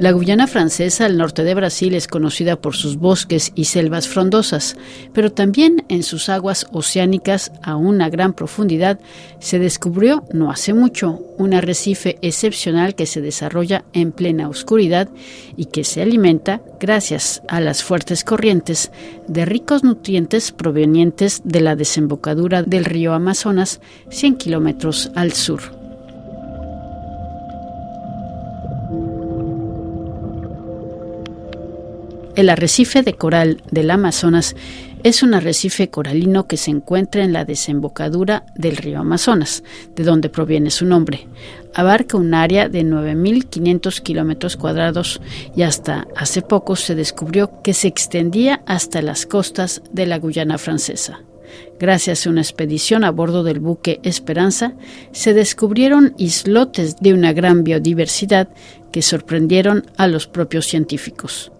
La Guyana francesa al norte de Brasil es conocida por sus bosques y selvas frondosas, pero también en sus aguas oceánicas a una gran profundidad se descubrió no hace mucho un arrecife excepcional que se desarrolla en plena oscuridad y que se alimenta gracias a las fuertes corrientes de ricos nutrientes provenientes de la desembocadura del río Amazonas 100 kilómetros al sur. El arrecife de coral del Amazonas es un arrecife coralino que se encuentra en la desembocadura del río Amazonas, de donde proviene su nombre. Abarca un área de 9.500 kilómetros cuadrados y hasta hace poco se descubrió que se extendía hasta las costas de la Guyana francesa. Gracias a una expedición a bordo del buque Esperanza, se descubrieron islotes de una gran biodiversidad que sorprendieron a los propios científicos.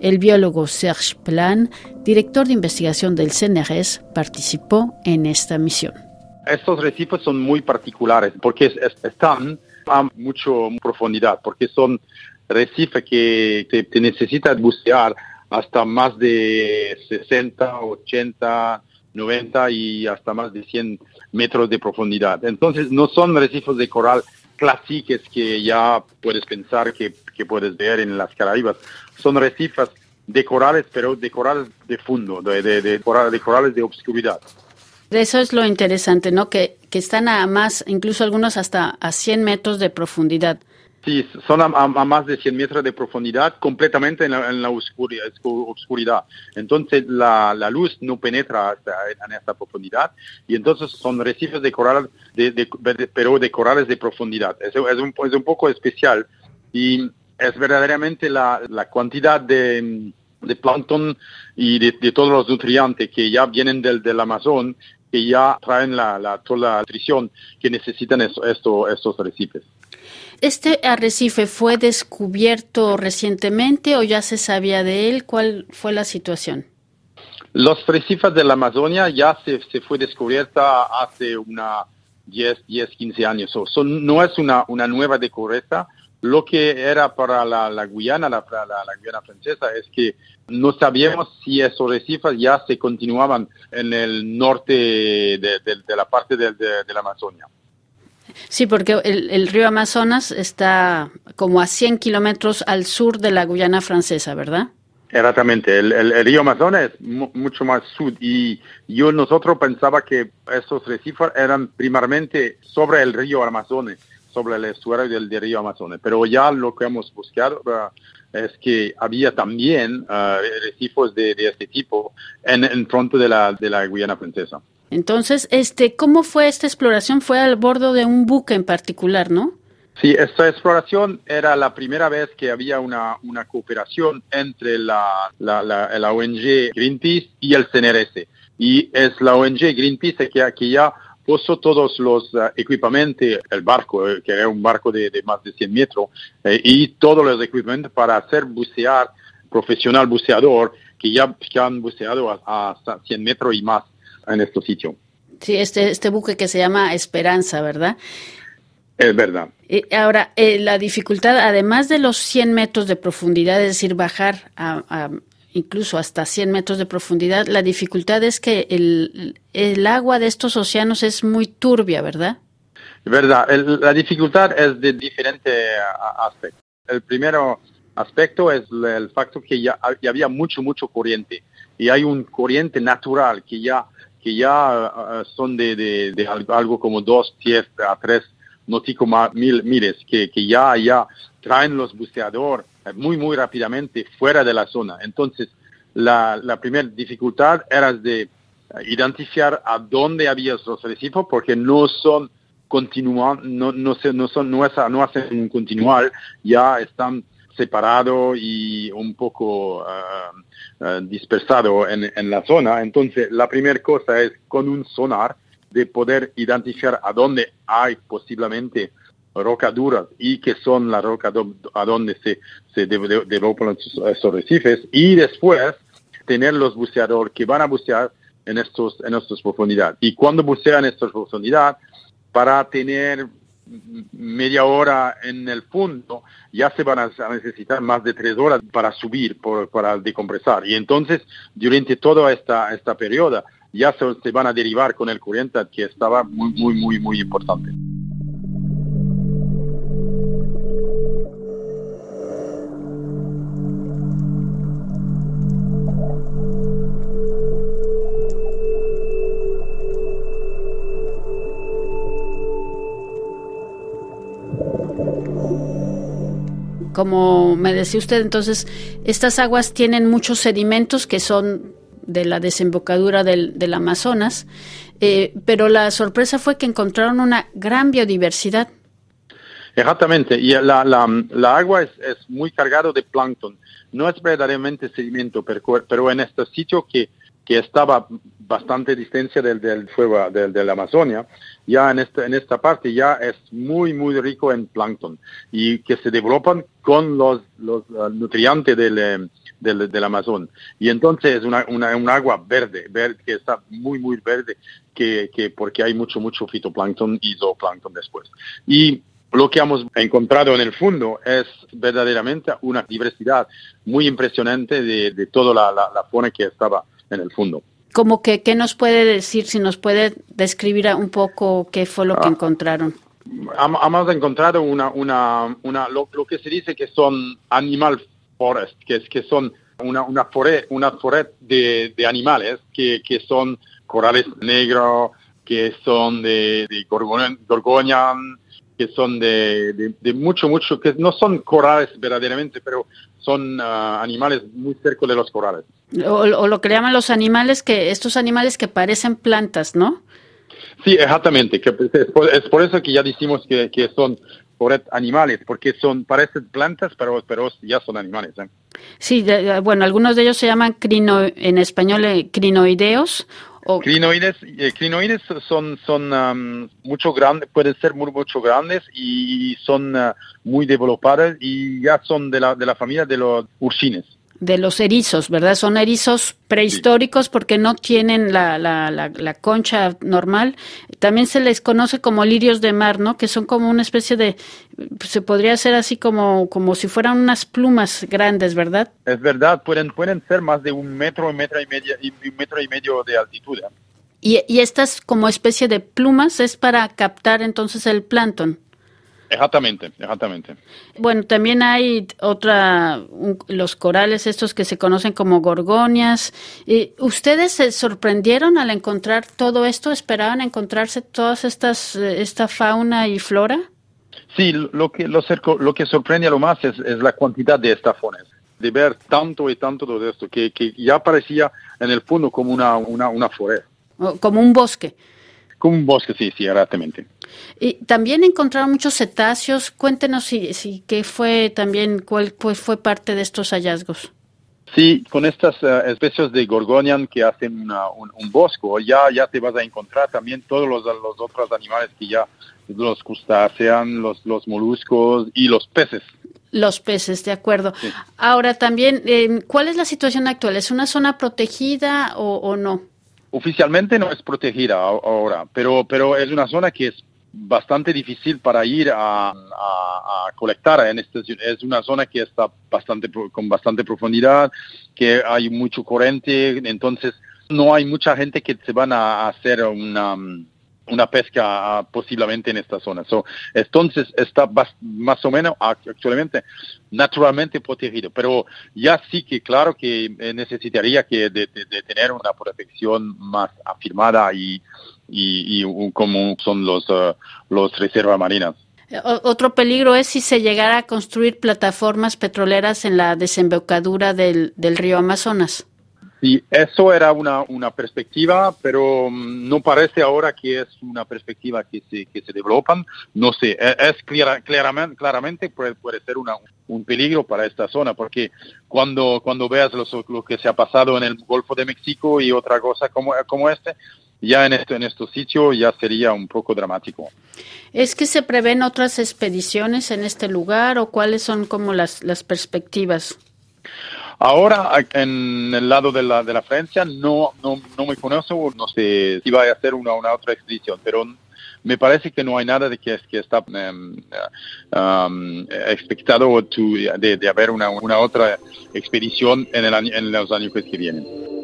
El biólogo Serge Plan, director de investigación del CNRS, participó en esta misión. Estos recifes son muy particulares porque están a mucha profundidad, porque son recifes que te, necesitan bucear hasta más de 60, 80, 90 y hasta más de 100 metros de profundidad. Entonces no son recifes de coral clásicos que ya puedes pensar que, que puedes ver en las Caraibas son recifes de corales, pero de corales de fondo, de, de, de, corales de obscuridad. Eso es lo interesante, ¿no? Que, que están a más, incluso algunos hasta a 100 metros de profundidad. Sí, son a, más de 100 metros de profundidad, completamente en la, oscuridad. Entonces la, luz no penetra hasta en esta profundidad y entonces son recifes de corales, de, pero de corales de profundidad. Es un, es un poco especial y es verdaderamente la, cantidad de, plancton y de, todos los nutrientes que ya vienen del, del Amazon, que ya traen la, toda la nutrición que necesitan esto, estos arrecifes. ¿Este arrecife fue descubierto recientemente o ya se sabía de él? ¿Cuál fue la situación? Los arrecifes de la Amazonia ya se, fue descubierta hace una 10, 10 15 años. son, no es una, una nueva descubierta, lo que era para la, la Guyana, la, la, Guyana francesa, es que no sabíamos si esos recifes ya se continuaban en el norte de, la parte de, la Amazonia. Sí, porque el, río Amazonas está como a 100 kilómetros al sur de la Guyana francesa, ¿verdad? Exactamente, el, el, río Amazonas es mucho más sur y yo nosotros pensaba que esos recifes eran primariamente sobre el río Amazonas sobre el estuario del, río Amazonas. Pero ya lo que hemos buscado es que había también uh, recifes de, este tipo en, en frente de la, de la Guyana Francesa. Entonces, este, ¿cómo fue esta exploración? Fue al bordo de un buque en particular, ¿no? Sí, esta exploración era la primera vez que había una, una cooperación entre la, la, ONG Greenpeace y el CNRS. Y es la ONG Greenpeace que, que ya puso todos los uh, equipamientos, el barco, eh, que era un barco de, más de 100 metros, eh, y todos los equipamientos para hacer bucear, profesional buceador, que ya han buceado hasta 100 metros y más en este sitio. Sí, este, este buque que se llama Esperanza, ¿verdad? Es verdad. Ahora, eh, la dificultad, además de los 100 metros de profundidad, es decir, bajar a, incluso hasta 100 metros de profundidad, la dificultad es que el, el agua de estos océanos es muy turbia, ¿verdad? Verdad, la dificultad es de diferentes aspectos. El primero aspecto es el factor que ya, había mucho, mucho corriente y hay un corriente natural que ya, que ya uh, son de, de, algo como 2, 10 a 3 nóticos mil, miles, que, que ya, ya traen los buceadores muy, muy rápidamente fuera de la zona. Entonces, la, la primera dificultad era de identificar a dónde había los recifes porque no son continuos, no, no, no, son, no, no hacen un continual, ya están separados y un poco uh, dispersados en, la zona. Entonces, la primera cosa es con un sonar de poder identificar a dónde hay posiblemente rocaduras y que son las rocas a donde se, se developan estos recifes y después tener los buceadores que van a bucear en estos en estas profundidades y cuando bucean estas profundidades para tener media hora en el fondo, ya se van a necesitar más de tres horas para subir, para decompresar. Y entonces, durante toda esta, esta periodo, ya se, se van a derivar con el corriente que estaba muy, muy, muy, muy importante. Como me decía usted, entonces estas aguas tienen muchos sedimentos que son de la desembocadura del, Amazonas, eh, pero la sorpresa fue que encontraron una gran biodiversidad. Exactamente, y la, la, agua es, muy cargada de plancton. No es verdaderamente sedimento, pero, en este sitio que, que estaba bastante distancia del, del fuego del, de la Amazonia, ya en esta, en esta parte ya es muy, muy rico en plancton y que se developan con los, los uh, nutrientes del, eh, del, del, Amazon. Y entonces es una, una, un agua verde, verde, que está muy, muy verde, que, que porque hay mucho, mucho fitoplancton y zooplancton después. Y lo que hemos encontrado en el fondo es verdaderamente una diversidad muy impresionante de, de toda la, la, la fauna que estaba en el fondo como que, ¿qué nos puede decir? Si nos puede describir un poco qué fue lo que ah. encontraron. Hemos encontrado una, una, una lo, que se dice que son animal forest, que, es, que son una, una foret, una foret de, de animales que, que son corales negros, que son de, de gorgonian, que son de, de, mucho, mucho, que no son corales verdaderamente, pero son ah, animales muy cerca de los corales. O, lo que llaman los animales, que estos animales que parecen plantas, ¿no? Sí, exactamente. Que es, por, eso que ya decimos que, que son animales, porque son parecen plantas, pero, pero ya son animales. ¿eh? Sí, bueno, algunos de ellos se llaman crino, en español eh, crinoideos Crinoides, eh, son, son mucho grandes, pueden ser muy, mucho grandes y son uh, muy developadas y ya son de la, de la familia de los ursines de los erizos, ¿verdad? Son erizos prehistóricos porque no tienen la, la, la, concha normal. También se les conoce como lirios de mar, ¿no? Que son como una especie de, se podría hacer así como, como si fueran unas plumas grandes, ¿verdad? Es verdad, pueden, pueden ser más de un metro, un metro y medio, un metro y medio de altitud. ¿eh? Y, y estas como especie de plumas es para captar entonces el plancton. Exactamente, exactamente. Bueno, también hay otra, los corales estos que se conocen como gorgonias. ¿Y ¿Ustedes se sorprendieron al encontrar todo esto? ¿Esperaban encontrarse todas estas, eh, esta fauna y flora? Sí, lo que, lo, lo que sorprende a lo más es, la cantidad de estafones, de ver tanto y tanto de esto, que, que ya parecía en el fondo como una, una, una floresta. Como un bosque. Como un bosque, sí, sí, exactamente. Y también encontraron muchos cetáceos. Cuéntenos si, si qué fue también, cuál pues, fue parte de estos hallazgos. Sí, con estas eh, especies de gorgonian que hacen un, bosco, ya, ya te vas a encontrar también todos los, los otros animales que ya, los crustáceos, los, los moluscos y los peces. Los peces, de acuerdo. Ahora también, eh, ¿cuál es la situación actual? ¿Es una zona protegida o, o no? Oficialmente no es protegida ahora, pero, pero es una zona que es bastante difícil para ir a, colectar en este, es una zona que está bastante con bastante profundidad que hay mucho corriente entonces no hay mucha gente que se van a hacer una una pesca posiblemente en esta zona. entonces está más o menos actualmente naturalmente protegido, pero ya sí que claro que eh, necesitaría que de, tener una protección más afirmada y, y, como son los, uh, los reservas marinas. Otro peligro es si se llegara a construir plataformas petroleras en la desembocadura del, del río Amazonas. Sí, eso era una, una perspectiva, pero mm, no parece ahora que es una perspectiva que se, que se developan. No sé, e, es, claramente, claramente puede, puede ser una, un peligro para esta zona, porque cuando, cuando veas lo, que se ha pasado en el Golfo de México y otra cosa como, como este, ya en, este, en estos sitios ya sería un poco dramático. ¿Es que se prevén otras expediciones en este lugar o cuáles son como las, las perspectivas? Ahora, en el lado de la, de la Francia, no, no, no me conozco, no sé si va a hacer una, una otra expedición, pero me parece que no hay nada de que, que está um, expectado de, de, haber una, una otra expedición en, en los años que vienen.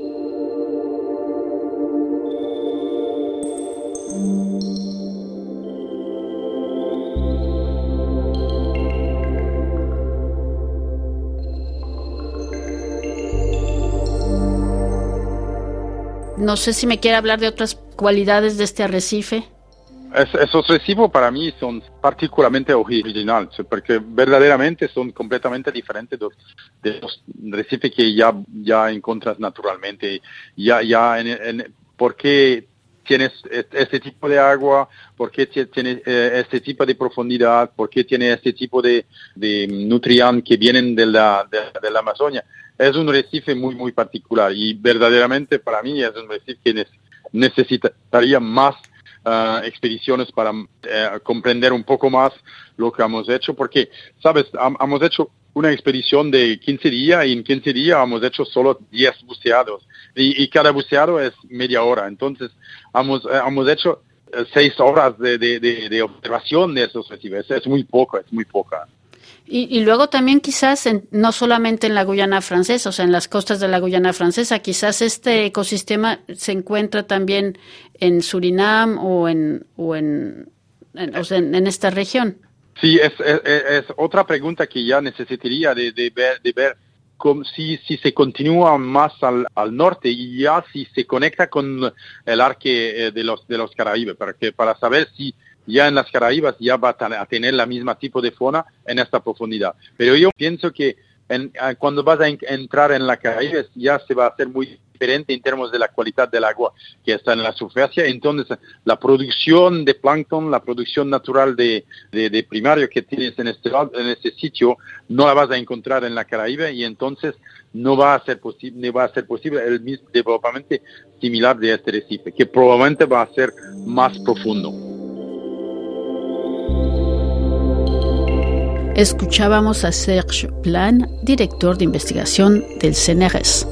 No sé si me quiere hablar de otras cualidades de este arrecife. esos recifes para mí son particularmente originales, porque verdaderamente son completamente diferentes de, los recifes que ya, ya encuentras naturalmente. Ya, ya en, ¿Por qué tienes este tipo de agua? ¿Por qué tiene eh, este tipo de profundidad? ¿Por qué tiene este tipo de, de nutrientes que vienen de la, de la Amazonia? Es un recife muy, muy particular y verdaderamente para mí es un recife que necesitaría más ah, expediciones para eh, comprender un poco más lo que hemos hecho, porque, sabes, hemos hecho una expedición de 15 días y en 15 días hemos hecho solo 10 buceados y, cada buceado es media hora, entonces hemos, eh, hemos hecho 6 eh, horas de, de, de, observación de esos recifes, es muy poco, es muy poca. Y, luego también quizás, no solamente en la Guyana francesa, o sea, en las costas de la Guyana francesa, quizás este ecosistema se encuentra también en Surinam o en, o en, en, esta región. Sí, es, es, otra pregunta que ya necesitaría de, de ver, de ver si, si se continúa más al, al, norte y ya si se conecta con el arque eh, de los, de los Caraíbes, para, que, para saber si ya en las Caraíbas ya va a tener la misma tipo de fauna en esta profundidad. Pero yo pienso que cuando vas a entrar en la Caraíbas ya se va a hacer muy diferente en términos de la calidad del agua que está en la superficie. Entonces, la producción de plancton, la producción natural de, de, primario que tienes en este, en este sitio, no la vas a encontrar en la Caraíba y entonces no va a ser posible, va a ser posible el mismo desarrollo similar de este recife, que probablemente va a ser más profundo. Escuchábamos a Serge Plan, director de investigación del CNRS.